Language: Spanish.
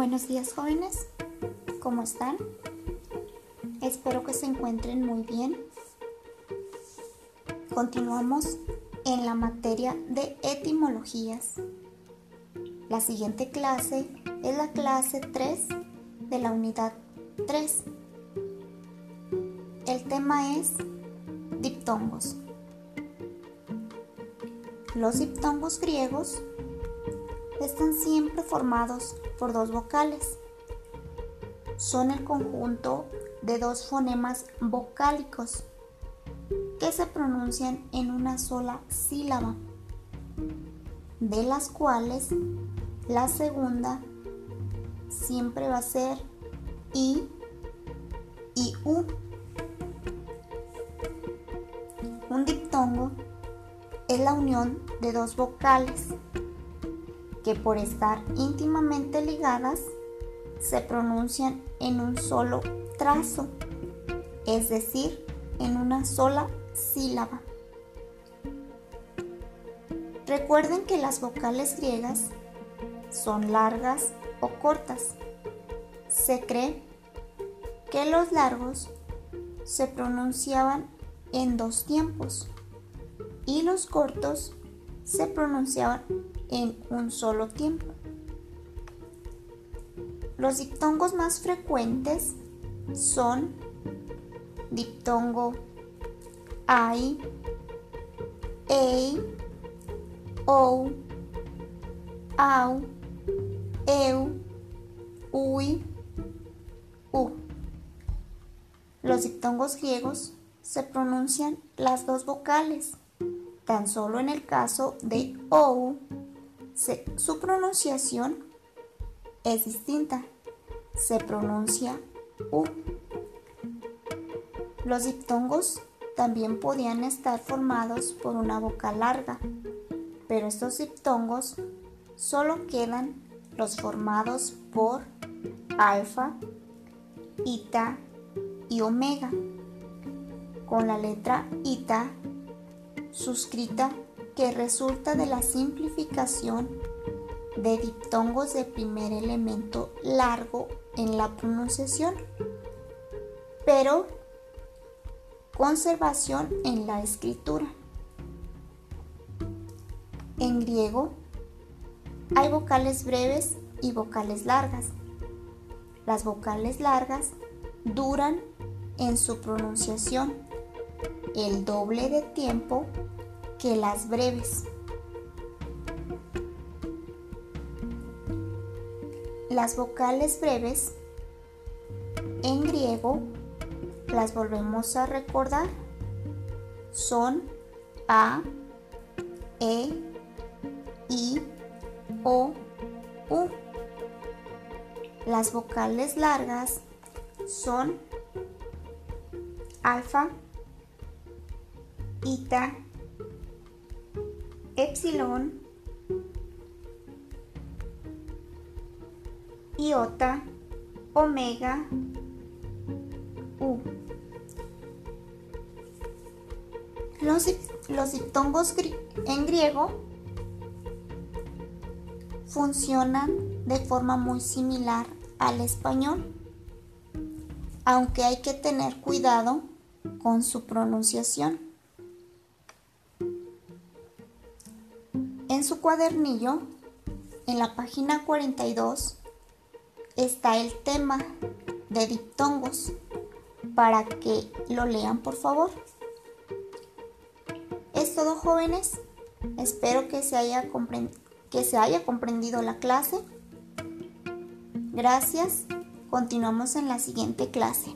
Buenos días jóvenes, ¿cómo están? Espero que se encuentren muy bien. Continuamos en la materia de etimologías. La siguiente clase es la clase 3 de la unidad 3. El tema es diptongos. Los diptongos griegos están siempre formados por dos vocales. Son el conjunto de dos fonemas vocálicos que se pronuncian en una sola sílaba, de las cuales la segunda siempre va a ser I y U. Un diptongo es la unión de dos vocales que por estar íntimamente ligadas se pronuncian en un solo trazo, es decir, en una sola sílaba. Recuerden que las vocales griegas son largas o cortas. Se cree que los largos se pronunciaban en dos tiempos y los cortos se pronunciaban en un solo tiempo. Los diptongos más frecuentes son diptongo ai, ei, ou, au, eu, ui, u. Los diptongos griegos se pronuncian las dos vocales, tan solo en el caso de ou su pronunciación es distinta. Se pronuncia U. Los diptongos también podían estar formados por una boca larga, pero estos diptongos solo quedan los formados por alfa, ita y omega, con la letra ita suscrita que resulta de la simplificación de diptongos de primer elemento largo en la pronunciación, pero conservación en la escritura. En griego hay vocales breves y vocales largas. Las vocales largas duran en su pronunciación el doble de tiempo que las breves. Las vocales breves en griego las volvemos a recordar. Son A, E, I, O, U. Las vocales largas son alfa, ita, epsilon, iota, omega, u. Los, los diptongos en griego funcionan de forma muy similar al español, aunque hay que tener cuidado con su pronunciación. En su cuadernillo, en la página 42, está el tema de diptongos para que lo lean por favor. Es todo jóvenes, espero que se haya, que se haya comprendido la clase. Gracias, continuamos en la siguiente clase.